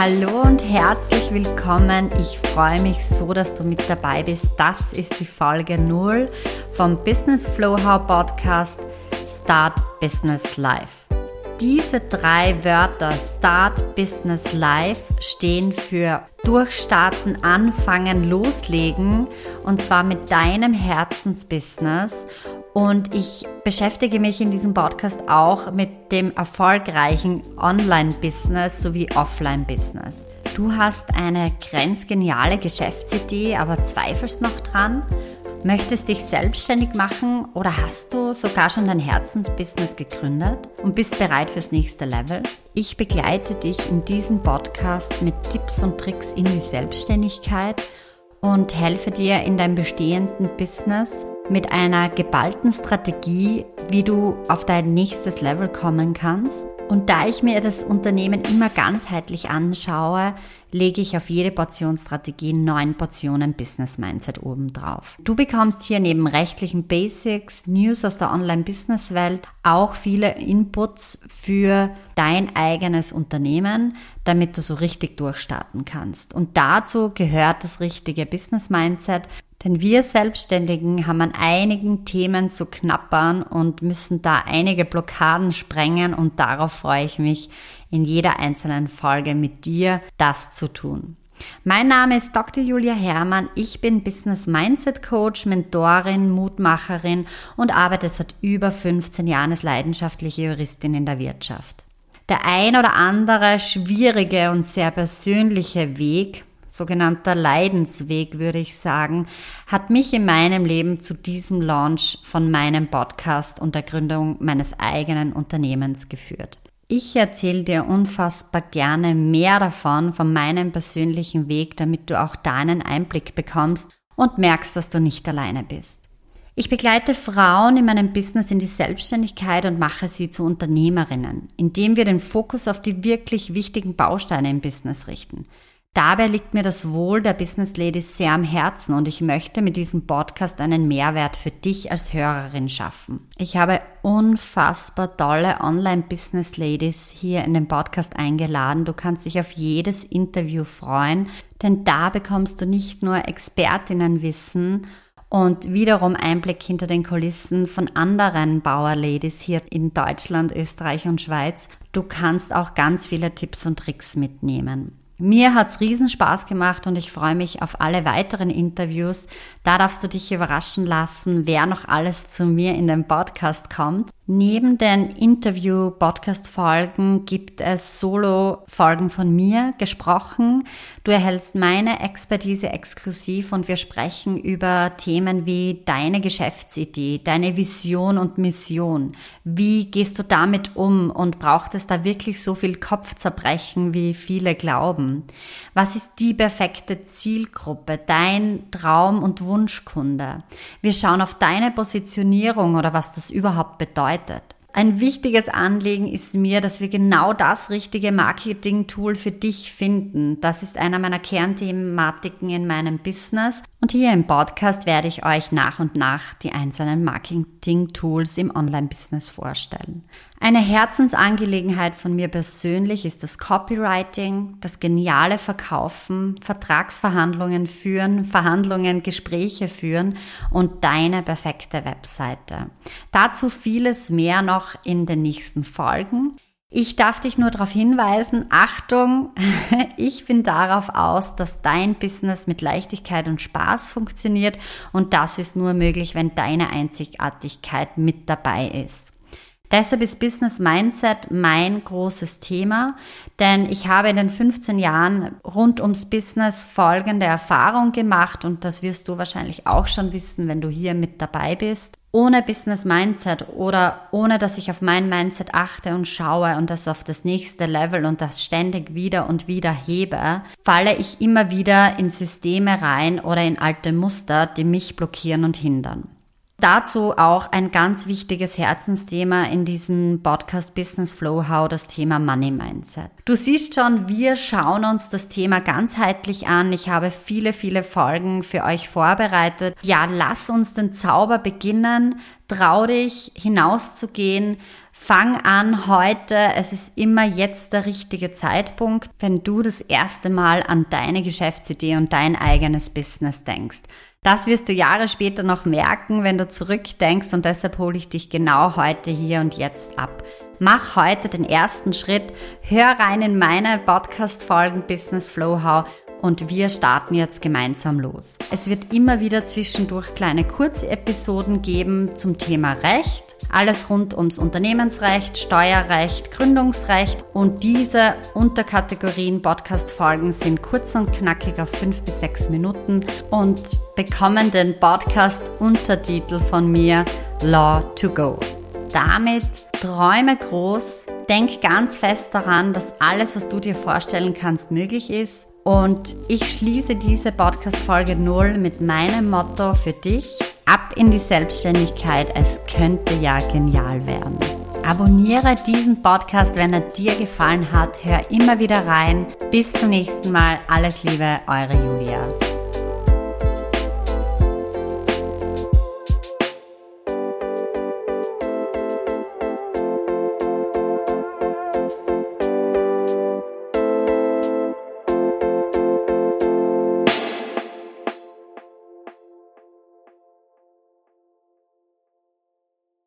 Hallo und herzlich willkommen. Ich freue mich so, dass du mit dabei bist. Das ist die Folge 0 vom Business Flow How Podcast Start Business Life. Diese drei Wörter Start Business Life stehen für Durchstarten, Anfangen, Loslegen und zwar mit deinem Herzensbusiness und ich beschäftige mich in diesem Podcast auch mit dem erfolgreichen Online-Business sowie Offline-Business. Du hast eine grenzgeniale Geschäftsidee, aber zweifelst noch dran? Möchtest dich selbstständig machen oder hast du sogar schon dein Herzensbusiness gegründet und bist bereit fürs nächste Level? Ich begleite dich in diesem Podcast mit Tipps und Tricks in die Selbstständigkeit und helfe dir in deinem bestehenden Business mit einer geballten Strategie, wie du auf dein nächstes Level kommen kannst. Und da ich mir das Unternehmen immer ganzheitlich anschaue, lege ich auf jede Portionsstrategie neun Portionen Business Mindset obendrauf. Du bekommst hier neben rechtlichen Basics, News aus der Online-Business-Welt auch viele Inputs für dein eigenes Unternehmen, damit du so richtig durchstarten kannst. Und dazu gehört das richtige Business Mindset, denn wir Selbstständigen haben an einigen Themen zu knappern und müssen da einige Blockaden sprengen und darauf freue ich mich, in jeder einzelnen Folge mit dir das zu tun. Mein Name ist Dr. Julia Herrmann. Ich bin Business Mindset Coach, Mentorin, Mutmacherin und arbeite seit über 15 Jahren als leidenschaftliche Juristin in der Wirtschaft. Der ein oder andere schwierige und sehr persönliche Weg sogenannter Leidensweg, würde ich sagen, hat mich in meinem Leben zu diesem Launch von meinem Podcast und der Gründung meines eigenen Unternehmens geführt. Ich erzähle dir unfassbar gerne mehr davon, von meinem persönlichen Weg, damit du auch deinen Einblick bekommst und merkst, dass du nicht alleine bist. Ich begleite Frauen in meinem Business in die Selbstständigkeit und mache sie zu Unternehmerinnen, indem wir den Fokus auf die wirklich wichtigen Bausteine im Business richten. Dabei liegt mir das Wohl der Business Ladies sehr am Herzen und ich möchte mit diesem Podcast einen Mehrwert für dich als Hörerin schaffen. Ich habe unfassbar tolle Online-Business Ladies hier in den Podcast eingeladen. Du kannst dich auf jedes Interview freuen, denn da bekommst du nicht nur Expertinnenwissen und wiederum Einblick hinter den Kulissen von anderen Bauer-Ladies hier in Deutschland, Österreich und Schweiz. Du kannst auch ganz viele Tipps und Tricks mitnehmen. Mir hat's riesen Spaß gemacht und ich freue mich auf alle weiteren Interviews. Da darfst du dich überraschen lassen, wer noch alles zu mir in den Podcast kommt. Neben den Interview-Podcast-Folgen gibt es Solo-Folgen von mir gesprochen. Du erhältst meine Expertise exklusiv und wir sprechen über Themen wie deine Geschäftsidee, deine Vision und Mission. Wie gehst du damit um und braucht es da wirklich so viel Kopfzerbrechen, wie viele glauben? Was ist die perfekte Zielgruppe, dein Traum- und Wunschkunde? Wir schauen auf deine Positionierung oder was das überhaupt bedeutet bedeutet. Ein wichtiges Anliegen ist mir, dass wir genau das richtige Marketing-Tool für dich finden. Das ist einer meiner Kernthematiken in meinem Business. Und hier im Podcast werde ich euch nach und nach die einzelnen Marketing-Tools im Online-Business vorstellen. Eine Herzensangelegenheit von mir persönlich ist das Copywriting, das geniale Verkaufen, Vertragsverhandlungen führen, Verhandlungen, Gespräche führen und deine perfekte Webseite. Dazu vieles mehr noch in den nächsten Folgen. Ich darf dich nur darauf hinweisen, Achtung, ich bin darauf aus, dass dein Business mit Leichtigkeit und Spaß funktioniert und das ist nur möglich, wenn deine Einzigartigkeit mit dabei ist. Deshalb ist Business Mindset mein großes Thema, denn ich habe in den 15 Jahren rund ums Business folgende Erfahrung gemacht und das wirst du wahrscheinlich auch schon wissen, wenn du hier mit dabei bist. Ohne Business Mindset oder ohne dass ich auf mein Mindset achte und schaue und das auf das nächste Level und das ständig wieder und wieder hebe, falle ich immer wieder in Systeme rein oder in alte Muster, die mich blockieren und hindern. Dazu auch ein ganz wichtiges Herzensthema in diesem Podcast Business Flow How, das Thema Money Mindset. Du siehst schon, wir schauen uns das Thema ganzheitlich an. Ich habe viele, viele Folgen für euch vorbereitet. Ja, lass uns den Zauber beginnen. Trau dich hinauszugehen Fang an heute, es ist immer jetzt der richtige Zeitpunkt, wenn du das erste Mal an deine Geschäftsidee und dein eigenes Business denkst. Das wirst du Jahre später noch merken, wenn du zurückdenkst und deshalb hole ich dich genau heute hier und jetzt ab. Mach heute den ersten Schritt, hör rein in meine Podcast-Folgen Business Flow How und wir starten jetzt gemeinsam los. Es wird immer wieder zwischendurch kleine Kurzepisoden geben zum Thema Recht, alles rund ums Unternehmensrecht, Steuerrecht, Gründungsrecht und diese Unterkategorien Podcast-Folgen sind kurz und knackig auf fünf bis sechs Minuten und bekommen den Podcast-Untertitel von mir Law to Go. Damit träume groß, denk ganz fest daran, dass alles, was du dir vorstellen kannst, möglich ist und ich schließe diese Podcast-Folge 0 mit meinem Motto für dich. Ab in die Selbstständigkeit, es könnte ja genial werden. Abonniere diesen Podcast, wenn er dir gefallen hat. Hör immer wieder rein. Bis zum nächsten Mal. Alles Liebe, eure Julia.